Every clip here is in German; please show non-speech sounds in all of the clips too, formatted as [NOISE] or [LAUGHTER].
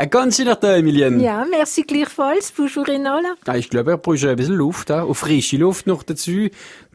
Ein ganz schöner Tag, Emilien. Ja, merci gleichfalls. Bonjour Enola. Ja, ich glaube, er braucht ein bisschen Luft, auch frische Luft noch dazu.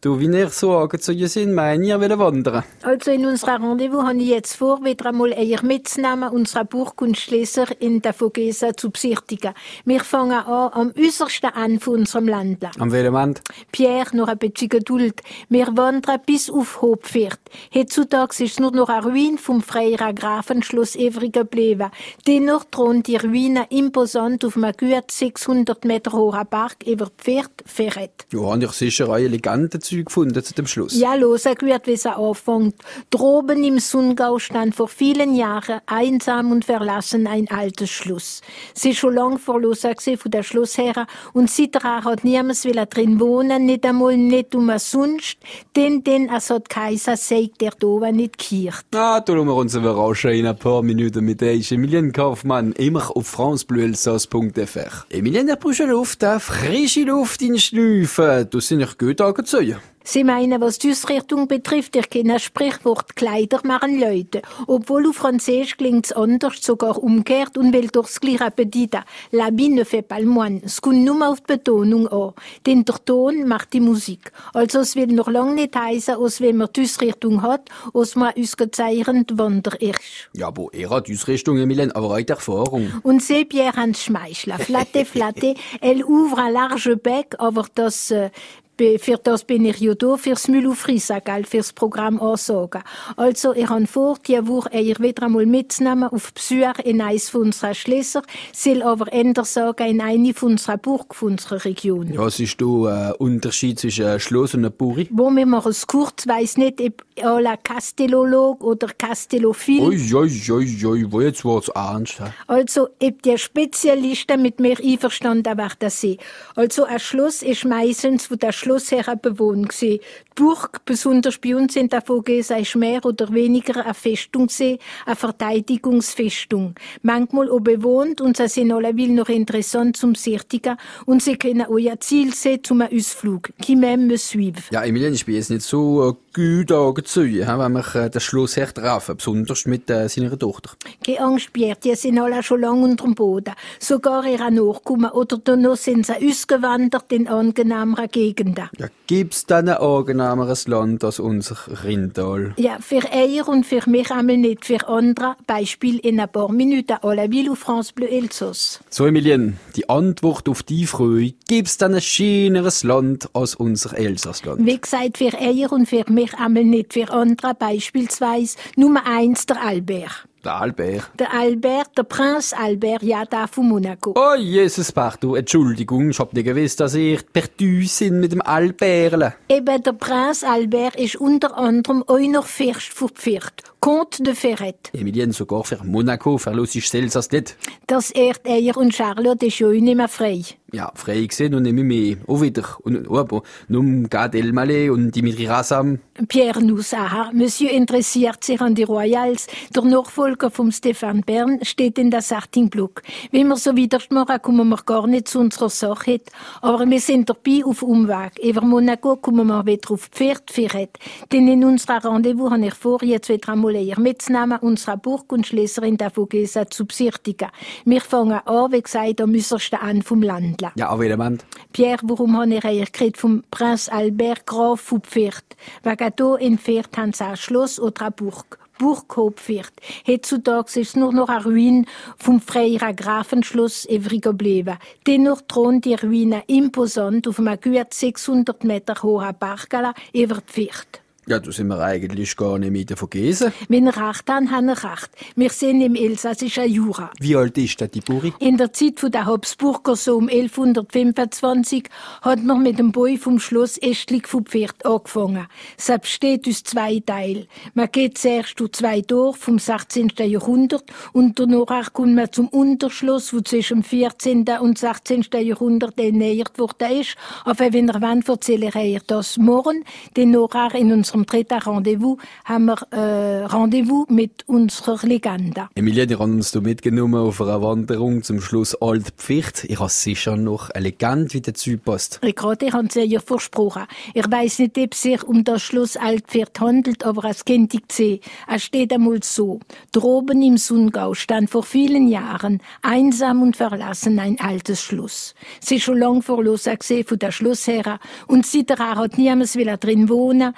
Du, wie ihr so angezogen sind, meine ich, will wandern. Also in unserer Rendezvous habe ich jetzt vor, wieder einmal eher mitzunehmen, unsere Burgkunstleser in der Vogesa zu besichtigen. Wir fangen an am äußersten Ende von unserem Land. Am welchem Ende? Pierre, noch ein bisschen Geduld. Wir wandern bis auf Hopfert. Heutzutage ist nur noch eine Ruine vom Freier Grafenschloss Evry geblieben. Dennoch thront die Ruine imposant auf einem gut 600 Meter hohen Berg über Pferd Ferret. Ja, habe ich sicher eine Legende dazu gefunden zu dem Schluss. Ja, los, gehört, wie es anfängt. Droben im Sundgau stand vor vielen Jahren einsam und verlassen ein altes Schloss. Sie ist schon lang verlassen von der Schlossherren und seitdem hat niemand will drin wohnen, nicht einmal nicht um sonst, denn denn es hat Kaiser sagt, der da nicht kircht. Ah, da lassen wir uns überraschen in ein paar Minuten mit der Emilien Kaufmann, immer auf francebleuelsass.fr. Emilien, der braucht Luft, frische Luft in Schnüffeln. Du sind nicht gut angezogen. Sie meinen, was die Ausrichtung betrifft, ich kenne das Sprichwort, Kleider machen Leute. Obwohl auf Französisch klingt's anders, sogar umgekehrt und will durchs gleiche bedeuten. L'habit ne fait pas le moine. Es kommt nur auf die Betonung an. Denn der Ton macht die Musik. Also es will noch lange nicht heißen, als wenn man die Ausrichtung hat, als man ausgezeichnet Wander ist. Ja, aber er hat Ausrichtung, Emilien, aber auch Erfahrung. Und c'est Pierre Hans Schmeichler. Flatte, [LAUGHS] flatte. Elle ouvre un large bec, aber das äh, Für das bin ich ja da, fürs Müll auf Frisa, gell, fürs Programm ansagen. Also, ich habe vor, diese Woche eher wieder einmal mitzunehmen auf Besuch in eines von unseren Schlösser, soll aber ändern sagen in eine von unserer Burg, von unserer Region. Ja, was ist da ein Unterschied zwischen einem Schloss und einer Buri? Wo wir machen es kurz, weiss nicht, ob à la Castellolog oder Castellophil. Ui, ui, ui, ui, wo jetzt wird's ernst. hä? Also, ob die Spezialisten mit mir einverstanden werden sind. Also, ein Schloss ist meistens von der Schlossherren bewohnt gewesen. Die Burg, besonders bei uns in der Vogesa, ist mehr oder weniger eine Festung gewesen, eine Verteidigungsfestung. Manchmal auch bewohnt und sie sind alleweil noch interessant zum Sichtigen und sie können auch ihr Ziel sehen zum Ausflug. Qui même me suivre. Ja, Emilien, ich bin jetzt nicht so äh, gut angezogen, hä, wenn wir äh, den Schlossherr treffen, besonders mit äh, seiner Tochter. Keine Angst, Pierre, die sind alle schon lange unterm Boden. Sogar ihre Nachkommen oder danach sind sie ausgewandert in angenehmere Gegenden. Ja, gibt's denn ein angenehmeres Land als unser Rindal? Ja, für Eier und für mich einmal nicht, für andere. Beispiel in ein paar Minuten à la Ville France Bleu Elsass. So, Emilien, die Antwort auf die Frage, gibt's denn ein schöneres Land als unser Elsassland? Wie gesagt, für Eier und für mich einmal nicht, für andere beispielsweise Nummer eins der Albert. Der Albert. Der Albert, der Prinz Albert, ja, da von Monaco. Oh, Jesus, Partout, Entschuldigung, ich hab nicht gewusst, dass ihr perdu sind mit dem Alberle. Eben, der Prinz Albert ist unter anderem auch noch Fürst von Pferd, Comte de Ferret. Emilien, sogar für Monaco verlust ich Elsass nicht. Das ehrt Eier und Charlotte ist auch nicht mehr frei. Ja, frei gesehen und nehme mehr. Auch wieder. Und, oh, aber, nun Gad Elmaleh und Dimitri Rassam. Pierre Noussaha, Monsieur interessiert sich an die Royals. Der Nachfolger vom Stefan Bern steht in der Sartingblock. Wenn wir so weitermachen, kommen wir gar nicht zu unserer Sache. Aber wir sind dabei auf Umweg. Über Monaco kommen wir wieder auf Pferd Ferret. Denn in unserer Rendezvous habe ich vor, jetzt wieder einmal eher mitzunehmen, unsere Burg und Schlösser in der Vogesa zu besichtigen. Wir fangen an, wie gesagt, am äußersten an vom Landle. Ja, auf jeden. Pierre, warum habe ich geredet vom Prinz Albert Graf von Pferd? Wegen hier in Pferd haben sie ein Schloss oder eine Burg. Burg Hopfert. Heutzutage ist nur noch eine Ruine vom Freier Grafenschloss Evry geblieben. Dennoch thront die Ruine imposant auf einem gut 600 Meter hohen Berggala über Pferd. Ja, da sind wir eigentlich gar nicht mit vergessen. Wenn ihr recht habt, habt ihr recht. Wir sind im elsassischen Jura. Wie alt ist denn die Buri? In der Zeit der Habsburger, so um 1125, hat man mit dem Bau vom Schloss Estlig vom Pferd angefangen. Es besteht aus zwei Teilen. Man geht zuerst durch zwei Tore vom 16. Jahrhundert und danach kommt man zum Unterschloss, wo zwischen dem 14. und 16. Jahrhundert ernährt worden ist. Aber wenn ihr wollt, erzähle ich das morgen, denn nachher in unserer unserem dritten Rendezvous haben wir äh, Rendezvous mit unserer Legende. Emilia, die haben uns da mitgenommen auf einer Wanderung zum Schluss Alt Pficht. Ich habe sicher noch eine Legende, wie der Typ passt. Ricardo, ich habe es ja versprochen. Ich weiß nicht, ob es sich um das Schloss Altpfirt handelt, aber es kennt ich sehen. Es steht einmal so. Droben im Sundgau stand vor vielen Jahren einsam und verlassen ein altes Schloss. Sie ist schon lang verlassen gesehen von der Schlossherr und seither hat niemand drin wohnen,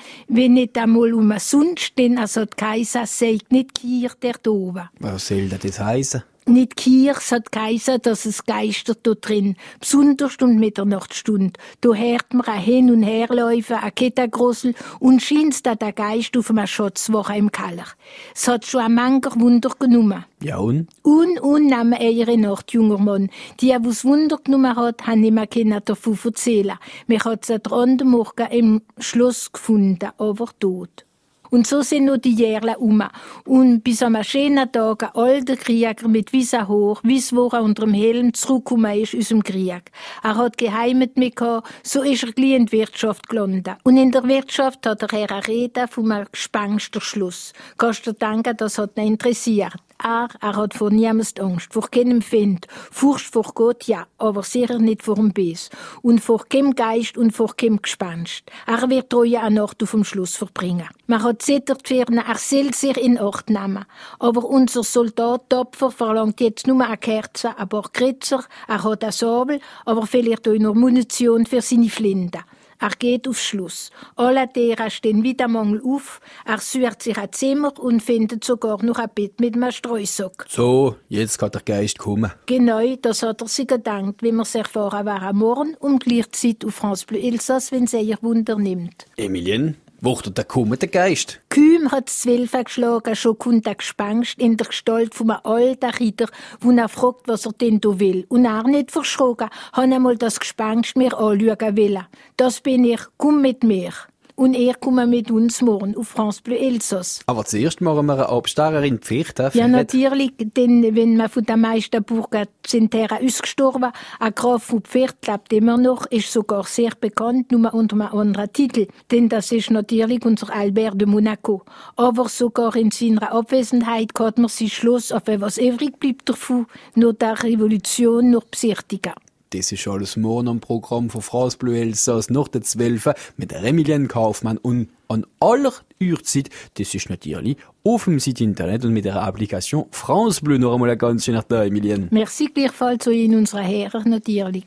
wenn nicht einmal um Sund, denn also die Kaiser sagt nicht hier der Dove. Was soll das heißen? Nicht Kirch hat geheißen, dass es geistert dort drin. Besonders und Mitternachtsstund. Da hört man ein Hin- und Herläufen, ein Kettengrossel und scheint's da der Geist auf einem Schatzwoche im Keller. Es hat schon ein mancher Wunder genommen. Ja und? Und, und nahm ihre Nacht, junger Mann. Die, die es Wunder genommen hat, haben nicht mehr können davon erzählen. Mich hat sie am Morgen im Schloss gefunden, aber tot. Und so sind nur die Jahre um. Und bis am schönen Tag ein alter Krieger mit weißem Haar, weiss, wo er unter dem Helm zurückgekommen ist aus dem Krieg. Er hat geheimet mit so ist er gleich in die Wirtschaft gelandet. Und in der Wirtschaft hat er eine Rede vom Gespensterschluss. Kannst du denken, das hat ihn interessiert. Er, hat vor niemals Angst, vor keinem Find. Furcht vor Gott, ja, aber sicher nicht vor dem Biss. Und vor keinem Geist und vor keinem Gespenst. Er wird treue eine Nacht auf dem Schluss verbringen. Man hat zittert für ihn, er soll sich in Ort nehmen. Aber unser Soldat Topfer verlangt jetzt nur eine Kerze, ein paar Kritzer, er hat ein Sabel, aber vielleicht auch noch Munition für seine Flinte. Er geht aufs Schluss. Alle Tiere stehen wieder Mangel auf. Er sucht sich ein Zimmer und findet sogar noch ein Bett mit einem Streusack. So, jetzt kann der Geist kommen. Genau, das hat er sich gedacht, wie man sich vorher war am Morgen um gleichzeitig auf France Bleu Elsass, wenn sie ihr Wunder nimmt. Emilien, Wuchtet der kommt der Geist? Kühm hat zwölf geschlagen, schon kommt der Gespenst in der Gestalt von einem alten Ritter, wo er fragt, was er denn da will. Und er nicht verschrocken, hat einmal das Gespenst mir anschauen wollen. Das bin ich, komm mit mir und er kommt mit uns morgen auf France Bleu Elsass. Aber zuerst machen wir eine Abstarrerin Pflicht. Ja, natürlich, denn wenn man von den meisten Burgen sind Herren ausgestorben, ein Graf von Pferd lebt immer noch, ist sogar sehr bekannt, nur unter einem anderen Titel, denn das ist natürlich unser Albert de Monaco. Aber sogar in seiner Abwesenheit kann man sich Schluss auf etwas übrig bleibt davon, nur der Revolution noch besichtigen. Das ist alles morgen am Programm von France Bleu Elsass nach der 12 mit der Emilien Kaufmann und an aller Uhrzeit, das ist natürlich auf dem Site Internet und mit der Applikation France Bleu noch einmal ein ganz schöner Tag, Emilien. Merci gleichfalls zu Ihnen, unserer Herren, natürlich.